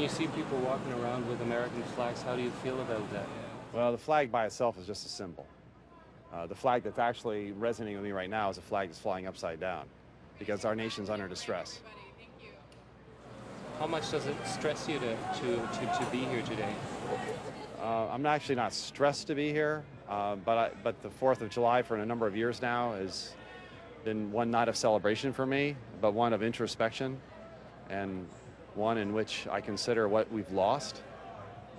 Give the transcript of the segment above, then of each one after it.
you see people walking around with American flags, how do you feel about that? Well, the flag by itself is just a symbol. Uh, the flag that's actually resonating with me right now is a flag that's flying upside down because our nation's under distress. How much does it stress you to, to, to, to be here today? Uh, I'm actually not stressed to be here, uh, but, I, but the 4th of July for a number of years now has been one night of celebration for me, but one of introspection and one in which I consider what we've lost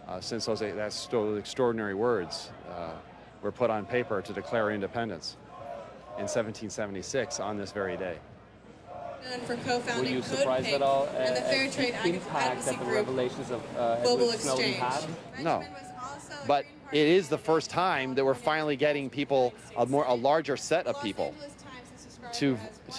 uh, since those, that's those extraordinary words uh, were put on paper to declare independence in 1776 on this very day. And for Were co-founding you surprised at all and the at Fair the Trade Ag- impact Advocacy that the Group revelations of uh, Global Edward Snowden Exchange. had? No. Benjamin was also a But Green it Party is the first time that we're finally getting people, a more a larger set of people, Angeles Times has described to her as one of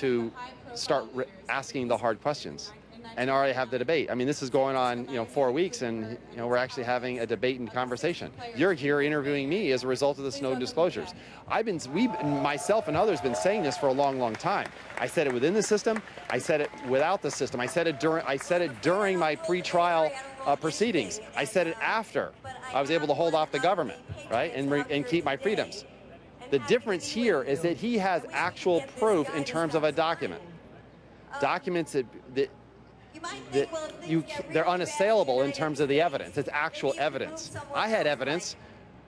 to start re- asking the hard questions in and already have the debate. I mean, this is going on, you know, four weeks, and you know, we're actually having a debate and conversation. You're here interviewing me as a result of the Snowden disclosures. I've been, we, myself and others, been saying this for a long, long time. I said it within the system. I said it without the system. I said it during, I said it during my pre-trial uh, proceedings. I said it after I was able to hold off the government, right, and re- and keep my freedoms. The difference here is that he has actual proof in terms of a document. Documents that, that that you they're unassailable in terms of the evidence. It's actual evidence. I had evidence,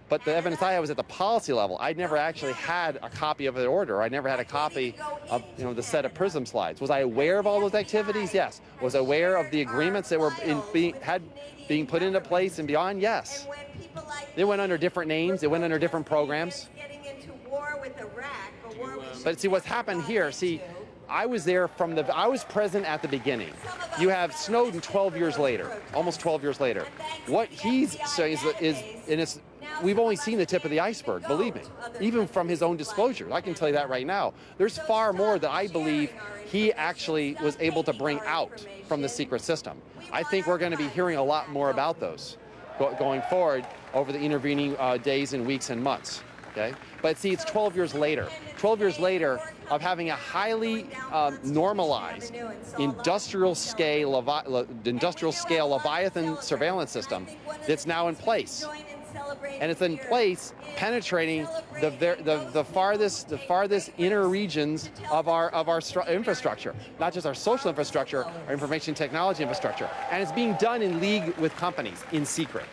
but the evidence I had was at the policy level. I never actually had a copy of the order. I never had a copy of you know the set of prism slides. Was I aware of all those activities? Yes. Was I aware of the agreements that were in, being had being put into place and beyond? Yes. They went under different names. They went under different programs. But see what's happened here. See, I was there from the. I was present at the beginning. You have Snowden 12 years later, almost 12 years later. What he's saying is, is and it's. We've only seen the tip of the iceberg. Believe me, even from his own disclosure, I can tell you that right now. There's far more that I believe he actually was able to bring out from the secret system. I think we're going to be hearing a lot more about those going forward over the intervening uh, days and weeks and months. Okay, but see, it's 12 years later. 12 years later of having a highly um, normalized industrial scale, levi- le- industrial scale Leviathan surveillance system that's now in place, and it's in place penetrating the the, the farthest the farthest inner regions of our of our stru- infrastructure, not just our social infrastructure, our information technology infrastructure, and it's being done in league with companies in secret.